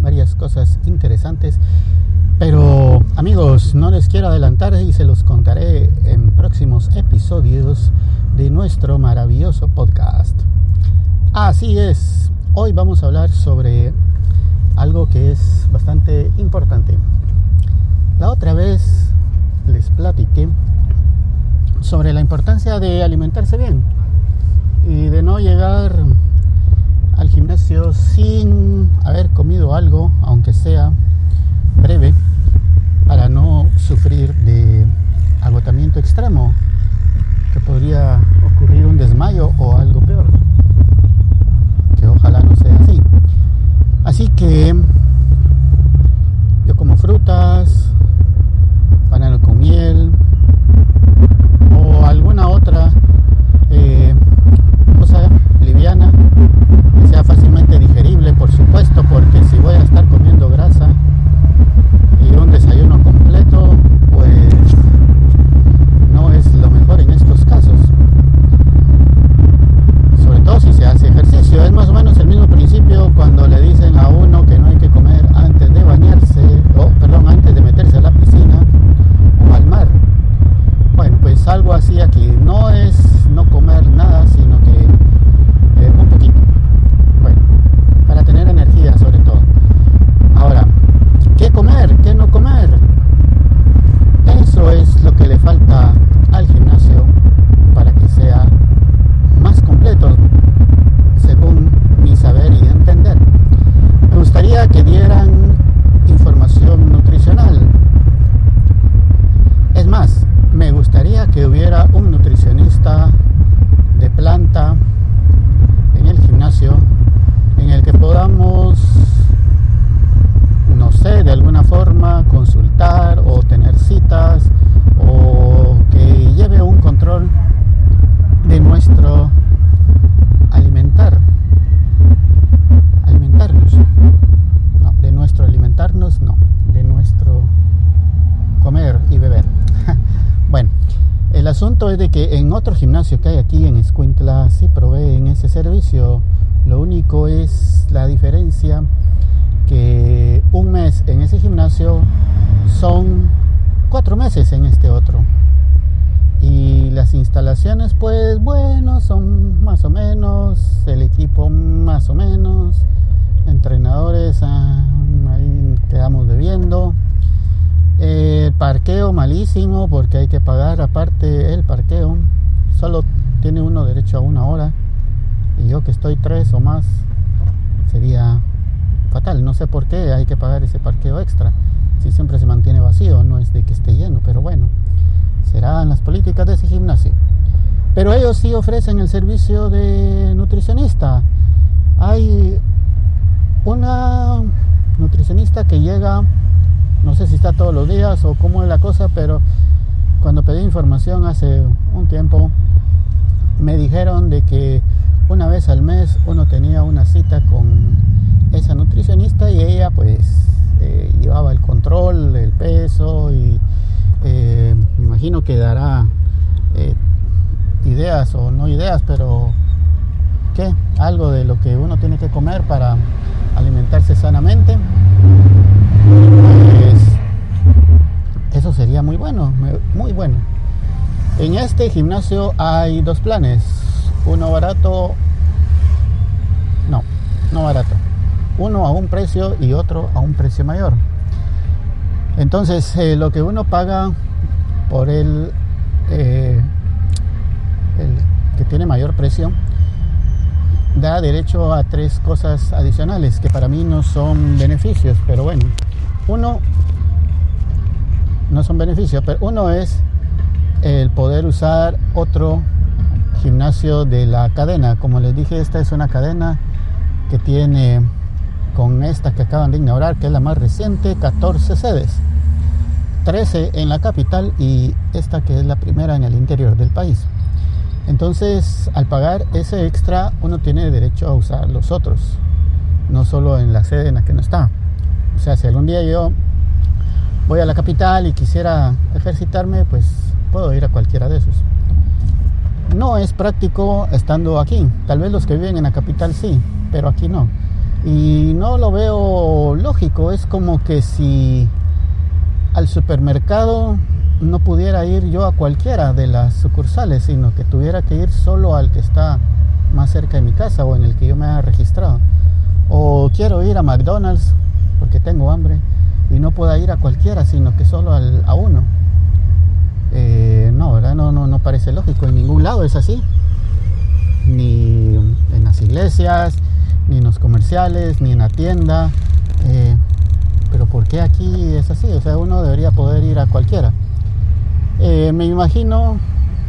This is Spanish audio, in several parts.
varias cosas interesantes, pero amigos, no les quiero adelantar y se los contaré en próximos episodios de nuestro maravilloso podcast. Así es, hoy vamos a hablar sobre algo que es bastante importante. La otra vez les platiqué sobre la importancia de alimentarse bien y de no llegar al gimnasio sin haber comido algo, aunque sea breve, para no sufrir de agotamiento extremo, que podría ocurrir un desmayo o algo peor, que ojalá no sea así. Así que yo como frutas, banano con miel o alguna otra eh, cosa liviana que sea fácilmente digerible, por supuesto, porque si voy a estar comiendo grasa y un desayuno completo, pues no es lo mejor en estos casos. Sobre todo si se hace ejercicio, es más o menos el mismo principio cuando le dicen a uno que no hay que comer antes de bañarse, o perdón, antes de meterse a la piscina o al mar. Bueno, pues algo así aquí. No es no comer nada, sino que eh, un poquito. Bueno, para tener energía sobre todo. Ahora, ¿qué comer? ¿Qué no comer? Eso es lo que le falta al gimnasio para que sea más completo, según mi saber y entender. Me gustaría que dieran información nutricional. Es más, me gustaría que hubiera un nutricionista de planta en el gimnasio en el que podamos, no sé, de alguna forma consultar o tener citas o que lleve un control de nuestro alimentar. Alimentarnos. No, de nuestro alimentarnos, no, de nuestro comer y beber. bueno, el asunto es de que en otro gimnasio que hay aquí en Escuintla sí proveen ese servicio. Lo único es la diferencia que un mes en ese gimnasio son cuatro meses en este otro. Y las instalaciones, pues bueno, son más o menos, el equipo más o menos, entrenadores, porque hay que pagar aparte el parqueo. Solo tiene uno derecho a una hora. Y yo que estoy tres o más sería fatal. No sé por qué hay que pagar ese parqueo extra. Si siempre se mantiene vacío, no es de que esté lleno, pero bueno, serán las políticas de ese gimnasio. Pero ellos sí ofrecen el servicio de nutricionista. Hay una nutricionista que llega si está todos los días o cómo es la cosa, pero cuando pedí información hace un tiempo, me dijeron de que una vez al mes uno tenía una cita con esa nutricionista y ella pues eh, llevaba el control, el peso y eh, me imagino que dará eh, ideas o no ideas, pero ¿qué? Algo de lo que uno tiene que comer para alimentarse sanamente. Pues eso sería muy muy bueno. En este gimnasio hay dos planes, uno barato, no, no barato, uno a un precio y otro a un precio mayor. Entonces, eh, lo que uno paga por el, eh, el que tiene mayor precio da derecho a tres cosas adicionales que para mí no son beneficios, pero bueno, uno no son beneficios, pero uno es el poder usar otro gimnasio de la cadena. Como les dije, esta es una cadena que tiene con esta que acaban de inaugurar, que es la más reciente, 14 sedes. 13 en la capital y esta que es la primera en el interior del país. Entonces, al pagar ese extra, uno tiene derecho a usar los otros, no solo en la sede en la que no está. O sea, si algún día yo voy a la capital y quisiera ejercitarme, pues puedo ir a cualquiera de esos. no es práctico estando aquí. Tal vez los que viven en la capital sí, pero aquí no. Y no lo veo lógico. Es como que si al supermercado no pudiera ir yo a cualquiera de las sucursales, sino que tuviera que ir solo al que está más cerca de mi casa o en el que yo me haya registrado. O quiero ir a McDonald's porque tengo hambre y no pueda ir a cualquiera, sino que solo al, a uno. Eh, no, ¿verdad? No, no, no parece lógico. En ningún lado es así. Ni en las iglesias, ni en los comerciales, ni en la tienda. Eh, pero ¿por qué aquí es así? O sea, uno debería poder ir a cualquiera. Eh, me imagino,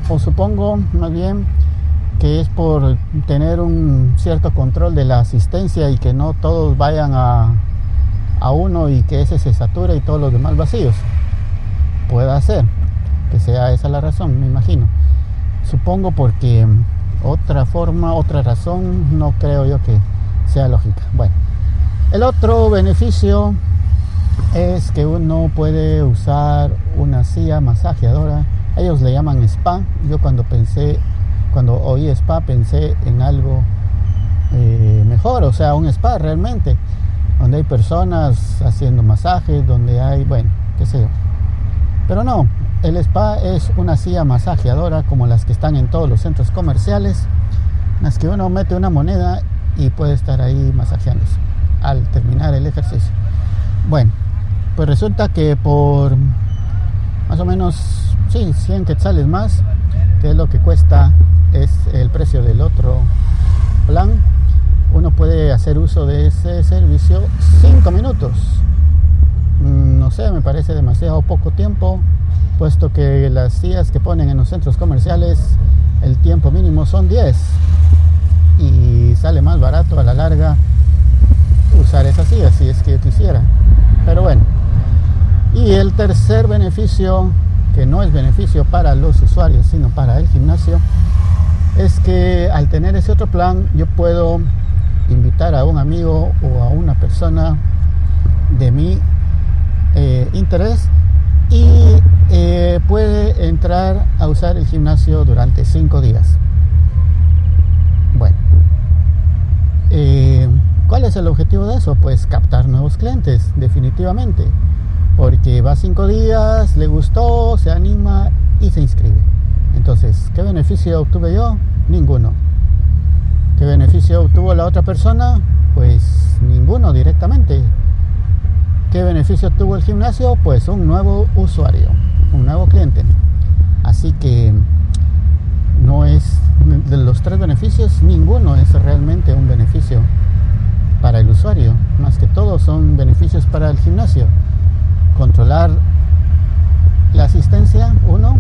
o supongo más bien, que es por tener un cierto control de la asistencia y que no todos vayan a, a uno y que ese se sature y todos los demás vacíos. Puede ser que sea esa la razón, me imagino. Supongo porque otra forma, otra razón, no creo yo que sea lógica. Bueno, el otro beneficio es que uno puede usar una silla masajeadora. Ellos le llaman spa. Yo cuando pensé, cuando oí spa, pensé en algo eh, mejor, o sea, un spa realmente, donde hay personas haciendo masajes, donde hay, bueno, qué sé yo. Pero no, el spa es una silla masajeadora como las que están en todos los centros comerciales, en las que uno mete una moneda y puede estar ahí masajeándose al terminar el ejercicio. Bueno, pues resulta que por más o menos, sí, 100 quetzales más, que es lo que cuesta, es el precio del otro plan, uno puede hacer uso de ese servicio 5 minutos. Mm, no sé, me parece demasiado poco tiempo, puesto que las sillas que ponen en los centros comerciales, el tiempo mínimo son 10 y sale más barato a la larga usar esa silla si es que yo quisiera. Pero bueno, y el tercer beneficio, que no es beneficio para los usuarios, sino para el gimnasio, es que al tener ese otro plan yo puedo invitar a un amigo o a una persona de mi eh, interés y eh, puede entrar a usar el gimnasio durante cinco días. Bueno, eh, ¿cuál es el objetivo de eso? Pues captar nuevos clientes, definitivamente porque va cinco días, le gustó, se anima y se inscribe. Entonces, ¿qué beneficio obtuve yo? Ninguno. ¿Qué beneficio obtuvo la otra persona? Pues ninguno directamente. ¿Qué beneficio obtuvo el gimnasio? Pues un nuevo usuario, un nuevo cliente. Así que no es de los tres beneficios, ninguno es realmente un beneficio para el usuario. Más que todo son beneficios para el gimnasio controlar la asistencia, uno,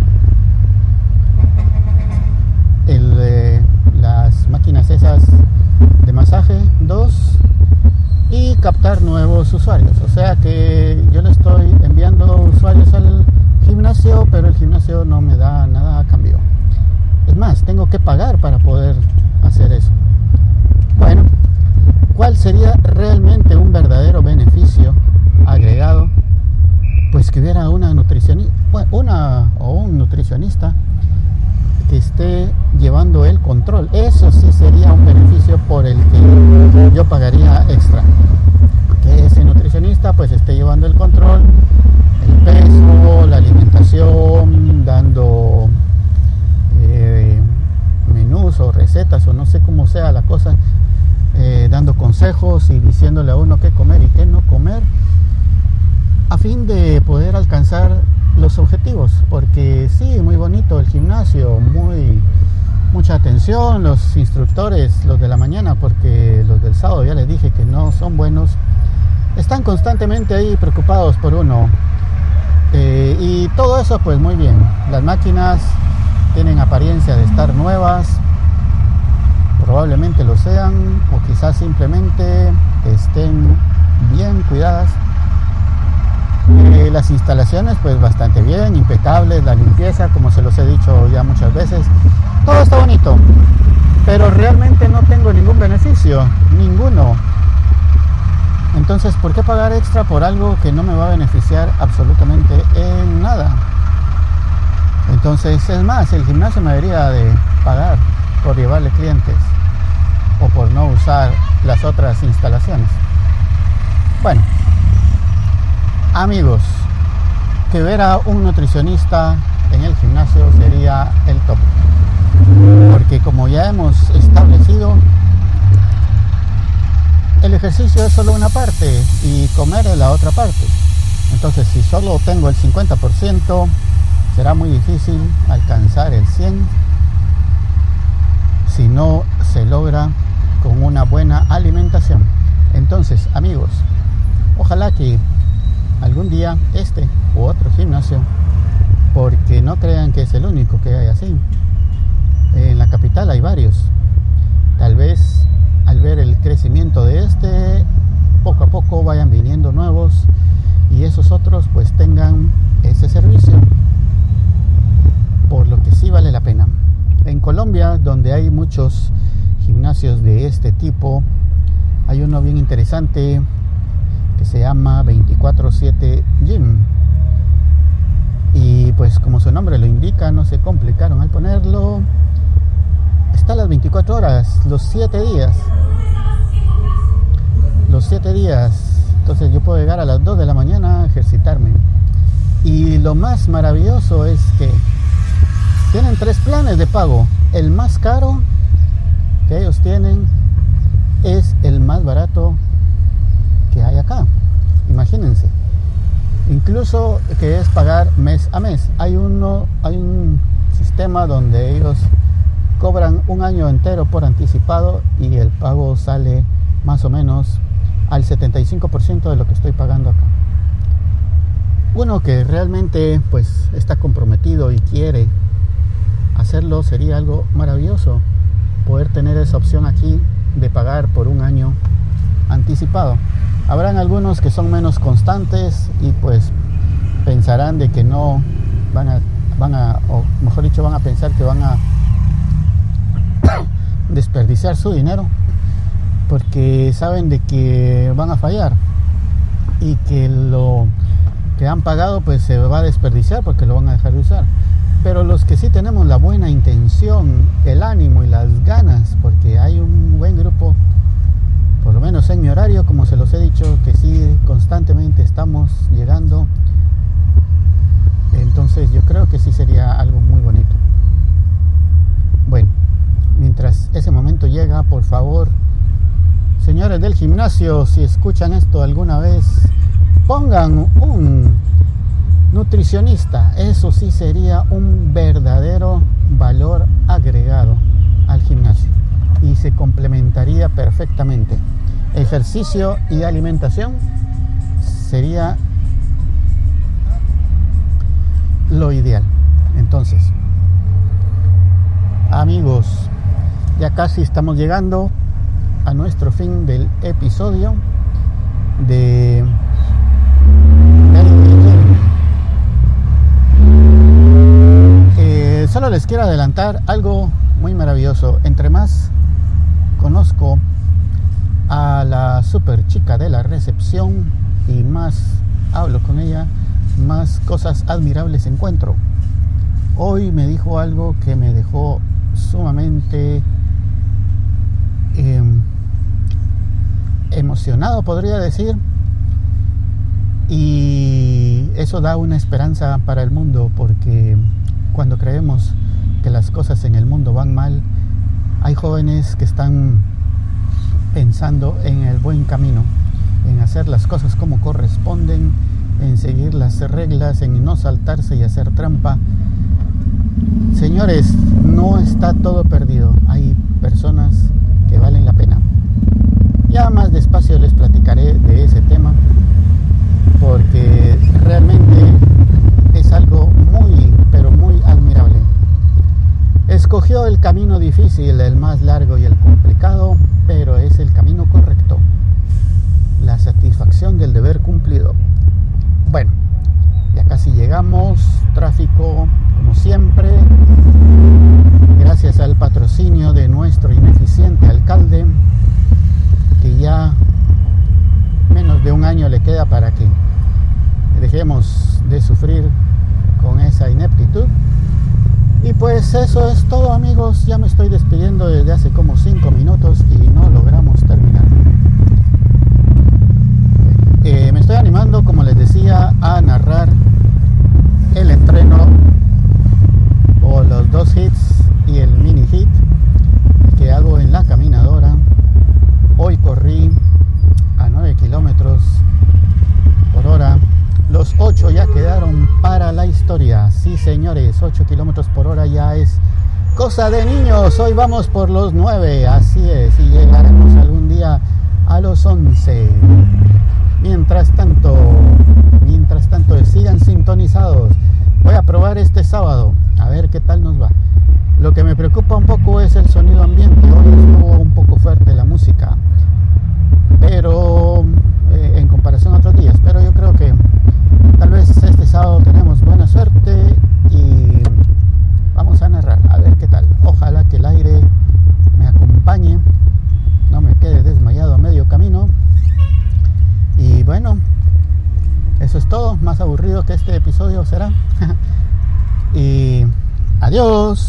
el, las máquinas esas de masaje, dos, y captar nuevos usuarios. O sea que yo le estoy enviando usuarios al gimnasio, pero el gimnasio no me da nada a cambio. Es más, tengo que pagar para poder hacer eso. Bueno, ¿cuál sería realmente un verdadero beneficio agregado pues que hubiera una nutricionista, una o un nutricionista el control. Eso sí sería un beneficio por el que yo pagaría extra. Que ese nutricionista pues esté llevando el control, el peso, la alimentación, dando eh, menús o recetas o no sé cómo sea la cosa, eh, dando consejos y diciéndole a uno qué comer y qué no comer a fin de poder alcanzar los objetivos, porque sí, muy bonito el gimnasio, muy mucha atención, los instructores, los de la mañana, porque los del sábado ya les dije que no son buenos, están constantemente ahí preocupados por uno. Eh, y todo eso pues muy bien, las máquinas tienen apariencia de estar nuevas, probablemente lo sean, o quizás simplemente estén bien cuidadas. Eh, las instalaciones pues bastante bien, impecables, la limpieza, como se los he dicho ya muchas veces, todo está bonito, pero realmente no tengo ningún beneficio, ninguno. Entonces, ¿por qué pagar extra por algo que no me va a beneficiar absolutamente en nada? Entonces, es más, el gimnasio me debería de pagar por llevarle clientes o por no usar las otras instalaciones. Bueno, amigos, que ver a un nutricionista en el gimnasio sería el top. Porque como ya hemos establecido, el ejercicio es solo una parte y comer es la otra parte. Entonces, si solo tengo el 50%, será muy difícil alcanzar el 100% si no se logra con una buena alimentación. Entonces, amigos, ojalá que algún día este u otro gimnasio, porque no crean que es el único que hay así. En la capital hay varios. Tal vez al ver el crecimiento de este, poco a poco vayan viniendo nuevos y esos otros pues tengan ese servicio. Por lo que sí vale la pena. En Colombia, donde hay muchos gimnasios de este tipo, hay uno bien interesante que se llama 24/7 Gym. Y pues como su nombre lo indica, no se complicaron al ponerlo. Está las 24 horas, los 7 días. Los 7 días. Entonces yo puedo llegar a las 2 de la mañana a ejercitarme. Y lo más maravilloso es que tienen tres planes de pago. El más caro que ellos tienen es el más barato que hay acá. Imagínense. Incluso que es pagar mes a mes. Hay uno, hay un sistema donde ellos cobran un año entero por anticipado y el pago sale más o menos al 75% de lo que estoy pagando acá. Uno que realmente pues está comprometido y quiere hacerlo sería algo maravilloso poder tener esa opción aquí de pagar por un año anticipado. Habrán algunos que son menos constantes y pues pensarán de que no van a, van a, o mejor dicho, van a pensar que van a desperdiciar su dinero porque saben de que van a fallar y que lo que han pagado pues se va a desperdiciar porque lo van a dejar de usar. Pero los que sí tenemos la buena intención, el ánimo y las ganas, porque hay un buen grupo, por lo menos en mi horario, como se los he dicho, que sí constantemente estamos llegando. Entonces yo creo que sí sería algo muy bonito. Bueno, mientras ese momento llega, por favor, señores del gimnasio, si escuchan esto alguna vez, pongan un Nutricionista, eso sí sería un verdadero valor agregado al gimnasio y se complementaría perfectamente. Ejercicio y alimentación sería lo ideal. Entonces, amigos, ya casi estamos llegando a nuestro fin del episodio de solo les quiero adelantar algo muy maravilloso. Entre más conozco a la super chica de la recepción y más hablo con ella, más cosas admirables encuentro. Hoy me dijo algo que me dejó sumamente emocionado, podría decir. Y eso da una esperanza para el mundo porque cuando creemos que las cosas en el mundo van mal, hay jóvenes que están pensando en el buen camino, en hacer las cosas como corresponden, en seguir las reglas, en no saltarse y hacer trampa. Señores, no está todo perdido. Hay personas que valen la pena. Ya más despacio les platicaré de ese tema porque realmente es algo muy Escogió el camino difícil, el más largo y el complicado, pero es el camino correcto. La satisfacción del deber cumplido. Bueno, ya casi llegamos. Tráfico, como siempre. Gracias al patrocinio de nuestro ineficiente alcalde, que ya menos de un año le queda que dejemos de sufrir con esa ineptitud pues eso es todo amigos, ya me estoy despidiendo desde hace como 5 minutos y no logramos terminar. Eh, me estoy animando, como les decía, a narrar el entreno o los dos hits y el mini hit que hago en la caminadora. Hoy corrí a 9 kilómetros por hora. Los 8 ya para la historia. Sí, señores, 8 kilómetros por hora ya es cosa de niños. Hoy vamos por los 9. Así es, y llegaremos algún día a los 11. Mientras tanto, mientras tanto, sigan sintonizados. Voy a probar este sábado, a ver qué tal nos va. Lo que me preocupa un poco es el sonido ambiente. Hoy estuvo un poco fuerte la música, pero eh, en comparación a otros días. Pero yo creo que tal vez este sábado tenemos buena suerte y vamos a narrar, a ver qué tal. Ojalá que el aire me acompañe, no me quede desmayado a medio camino. Y bueno, eso es todo. Más aburrido que este episodio será. y adiós.